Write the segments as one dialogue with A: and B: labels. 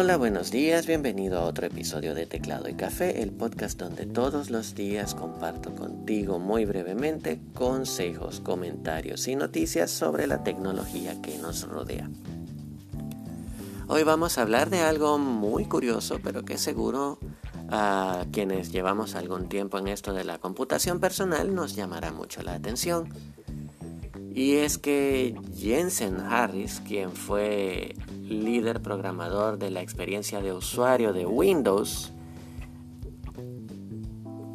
A: Hola, buenos días, bienvenido a otro episodio de Teclado y Café, el podcast donde todos los días comparto contigo muy brevemente consejos, comentarios y noticias sobre la tecnología que nos rodea. Hoy vamos a hablar de algo muy curioso, pero que seguro a quienes llevamos algún tiempo en esto de la computación personal nos llamará mucho la atención. Y es que Jensen Harris, quien fue líder programador de la experiencia de usuario de Windows,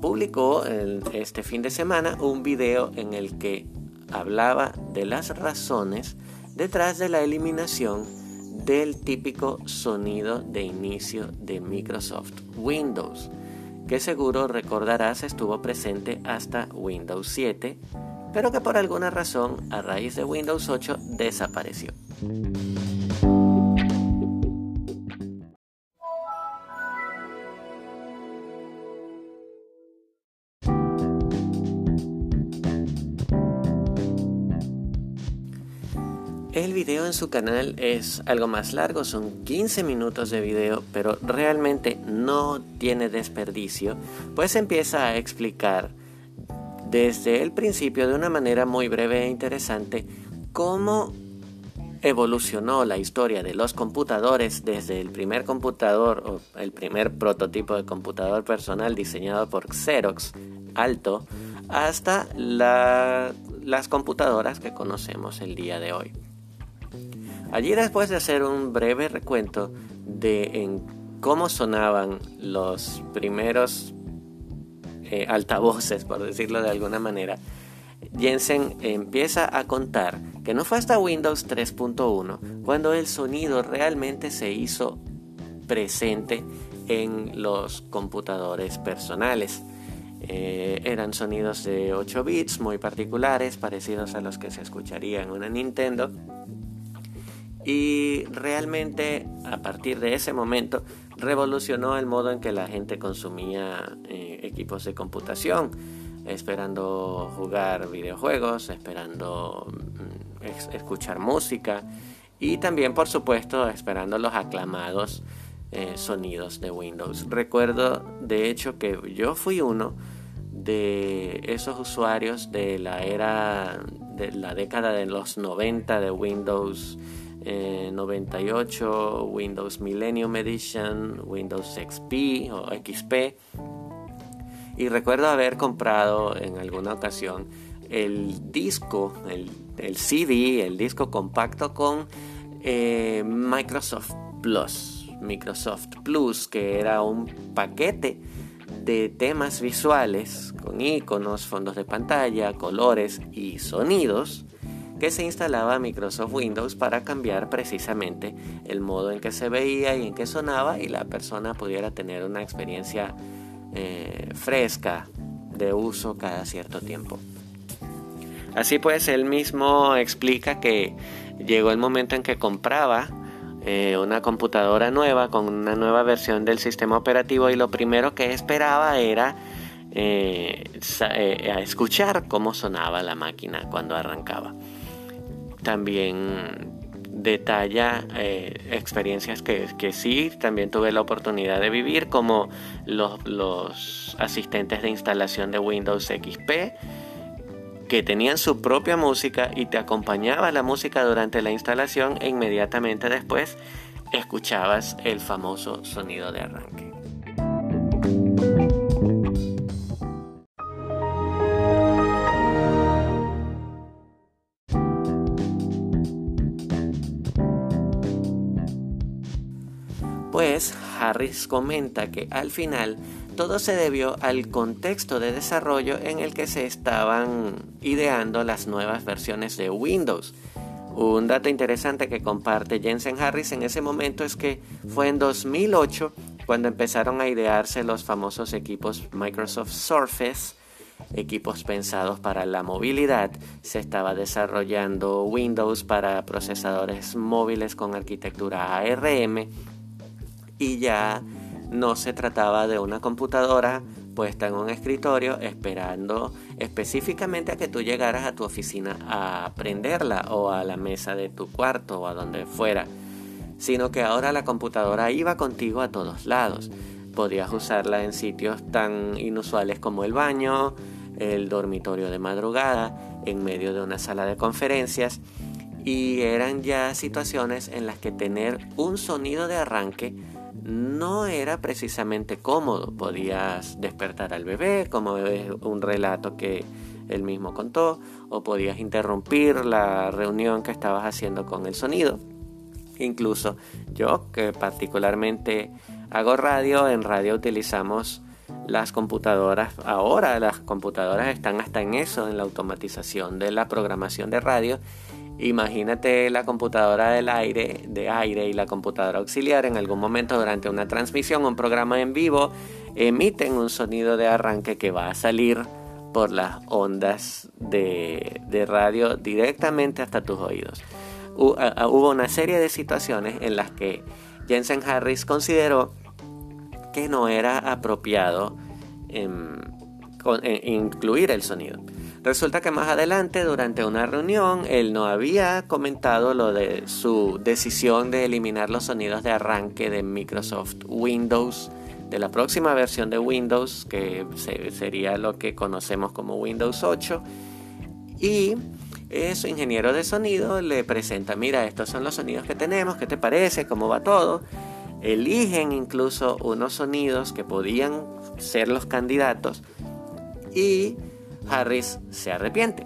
A: publicó este fin de semana un video en el que hablaba de las razones detrás de la eliminación del típico sonido de inicio de Microsoft Windows, que seguro recordarás estuvo presente hasta Windows 7, pero que por alguna razón a raíz de Windows 8 desapareció. El video en su canal es algo más largo, son 15 minutos de video, pero realmente no tiene desperdicio, pues empieza a explicar desde el principio de una manera muy breve e interesante cómo evolucionó la historia de los computadores desde el primer computador o el primer prototipo de computador personal diseñado por Xerox Alto hasta las computadoras que conocemos el día de hoy. Allí después de hacer un breve recuento de cómo sonaban los primeros eh, altavoces, por decirlo de alguna manera, Jensen empieza a contar que no fue hasta Windows 3.1 cuando el sonido realmente se hizo presente en los computadores personales. Eh, eran sonidos de 8 bits muy particulares, parecidos a los que se escucharía en una Nintendo, y realmente a partir de ese momento revolucionó el modo en que la gente consumía eh, equipos de computación, esperando jugar videojuegos, esperando mm, escuchar música y también por supuesto esperando los aclamados eh, sonidos de Windows. Recuerdo de hecho que yo fui uno de esos usuarios de la era de la década de los 90 de Windows 98, eh, Windows Millennium Edition, Windows XP o XP. Y recuerdo haber comprado en alguna ocasión el disco, el, CD, el disco compacto con eh, Microsoft Plus. Microsoft Plus, que era un paquete de temas visuales con iconos, fondos de pantalla, colores y sonidos que se instalaba Microsoft Windows para cambiar precisamente el modo en que se veía y en que sonaba y la persona pudiera tener una experiencia eh, fresca de uso cada cierto tiempo. Así pues, él mismo explica que llegó el momento en que compraba eh, una computadora nueva con una nueva versión del sistema operativo y lo primero que esperaba era eh, escuchar cómo sonaba la máquina cuando arrancaba también detalla eh, experiencias que, que, sí también tuve la oportunidad de vivir como los, los asistentes de instalación de Windows XP que tenían su propia música y te acompañaba la música durante la instalación e inmediatamente después escuchabas el famoso sonido de arranque. Harris comenta que al final todo se debió al contexto de desarrollo en el que se estaban ideando las nuevas versiones de Windows. Un dato interesante que comparte Jensen Harris en ese momento es que fue en 2008 cuando empezaron a idearse los famosos equipos Microsoft Surface, equipos pensados para la movilidad. Se estaba desarrollando Windows para procesadores móviles con arquitectura ARM y ya no se trataba de una computadora puesta en un escritorio esperando específicamente a que tú llegaras a tu oficina a prenderla o a la mesa de tu cuarto o a donde fuera, sino que ahora la computadora iba contigo a todos lados. Podías usarla en sitios tan inusuales como el baño, el dormitorio de madrugada, en medio de una sala de conferencias y eran ya situaciones en las que tener un sonido de arranque no era precisamente cómodo. Podías despertar al bebé, como es un relato que él mismo contó, o podías interrumpir la reunión que estabas haciendo con el sonido. Incluso yo, que particularmente hago radio, en radio utilizamos las computadoras, ahora las computadoras están hasta en eso, en la automatización de la programación de radio. Imagínate la computadora del aire, de aire y la computadora auxiliar en algún momento durante una transmisión, un programa en vivo, emiten un sonido de arranque que va a salir por las ondas de, radio directamente hasta tus oídos. Hubo una serie de situaciones en las que Jensen Harris consideró que no era apropiado em, incluir el sonido. Resulta que más adelante, durante una reunión, él no había comentado lo de su decisión de eliminar los sonidos de arranque de Microsoft Windows, de la próxima versión de Windows, que sería lo que conocemos como Windows 8. Y eh, su ingeniero de sonido le presenta, mira, estos son los sonidos que tenemos, ¿qué te parece? ¿Cómo va todo? eligen incluso unos sonidos que podían ser los candidatos y Harris se arrepiente.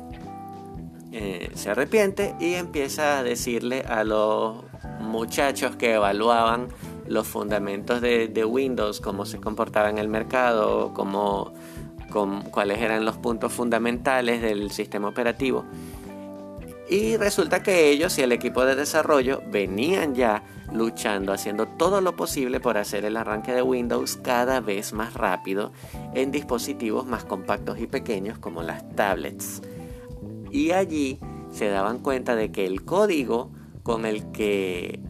A: Eh, se arrepiente y empieza a decirle a los muchachos que evaluaban los fundamentos de, Windows, cómo se comportaba en el mercado, cómo, cuáles eran los puntos fundamentales del sistema operativo. Y resulta que ellos y el equipo de desarrollo venían ya luchando, haciendo todo lo posible por hacer el arranque de Windows cada vez más rápido en dispositivos más compactos y pequeños como las tablets. Y allí se daban cuenta de que el código con el que,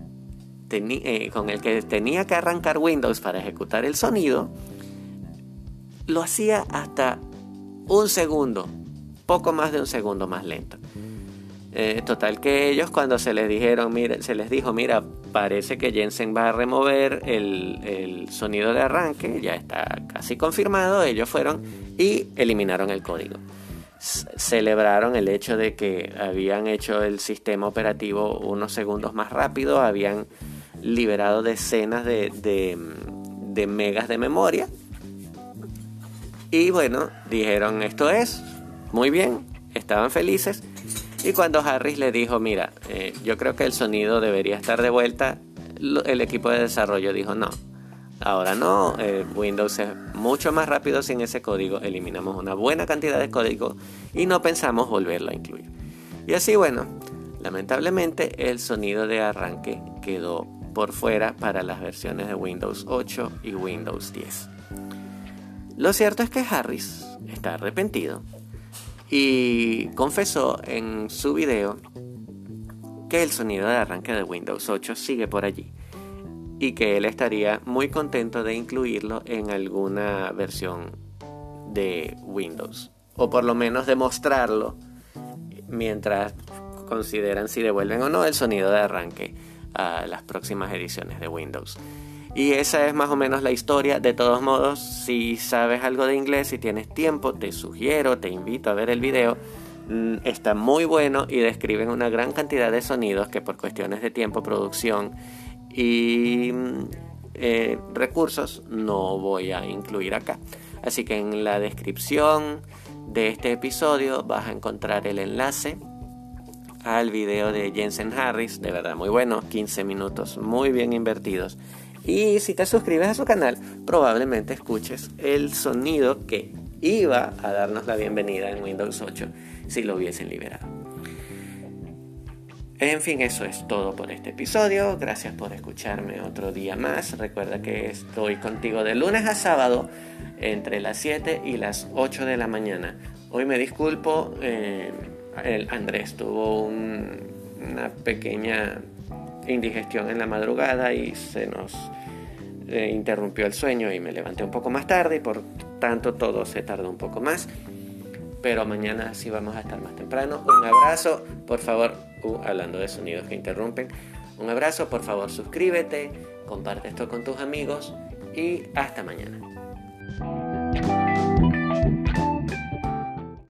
A: eh, con el que tenía que arrancar Windows para ejecutar el sonido, lo hacía hasta un segundo, poco más de un segundo más lento. Eh, total que ellos cuando se les dijeron, se les dijo, mira, parece que Jensen va a remover el, sonido de arranque, ya está casi confirmado, ellos fueron y eliminaron el código. celebraron el hecho de que habían hecho el sistema operativo unos segundos más rápido, habían liberado decenas de, de megas de memoria. Y bueno, dijeron esto es, muy bien, estaban felices y cuando Harris le dijo, mira, eh, yo creo que el sonido debería estar de vuelta, el equipo de desarrollo dijo, no, ahora no, eh, Windows es mucho más rápido sin ese código, eliminamos una buena cantidad de código y no pensamos volverlo a incluir. Y así, bueno, lamentablemente el sonido de arranque quedó por fuera para las versiones de Windows 8 y Windows 10. Lo cierto es que Harris está arrepentido y confesó en su video que el sonido de arranque de Windows 8 sigue por allí y que él estaría muy contento de incluirlo en alguna versión de Windows o por lo menos demostrarlo mientras consideran si devuelven o no el sonido de arranque a las próximas ediciones de Windows. Y esa es más o menos la historia. De todos modos, si sabes algo de inglés, si tienes tiempo, te sugiero, te invito a ver el video. Mm, está muy bueno y describen una gran cantidad de sonidos que por cuestiones de tiempo, producción y mm, eh, recursos no voy a incluir acá. Así que en la descripción de este episodio vas a encontrar el enlace al video de Jensen Harris, de verdad muy bueno, 15 minutos muy bien invertidos y si te suscribes a su canal, probablemente escuches el sonido que iba a darnos la bienvenida en Windows 8 si lo hubiesen liberado. En fin, eso es todo por este episodio. Gracias por escucharme otro día más. Recuerda que estoy contigo de lunes a sábado entre las 7 y las 8 de la mañana. Hoy me disculpo, eh, Andrés tuvo una pequeña indigestión en la madrugada y se nos eh, interrumpió el sueño y me levanté un poco más tarde y por tanto todo se tardó un poco más. Pero mañana sí vamos a estar más temprano. Un abrazo, por favor, uh, hablando de sonidos que interrumpen. Un abrazo, por favor suscríbete, comparte esto con tus amigos y hasta mañana.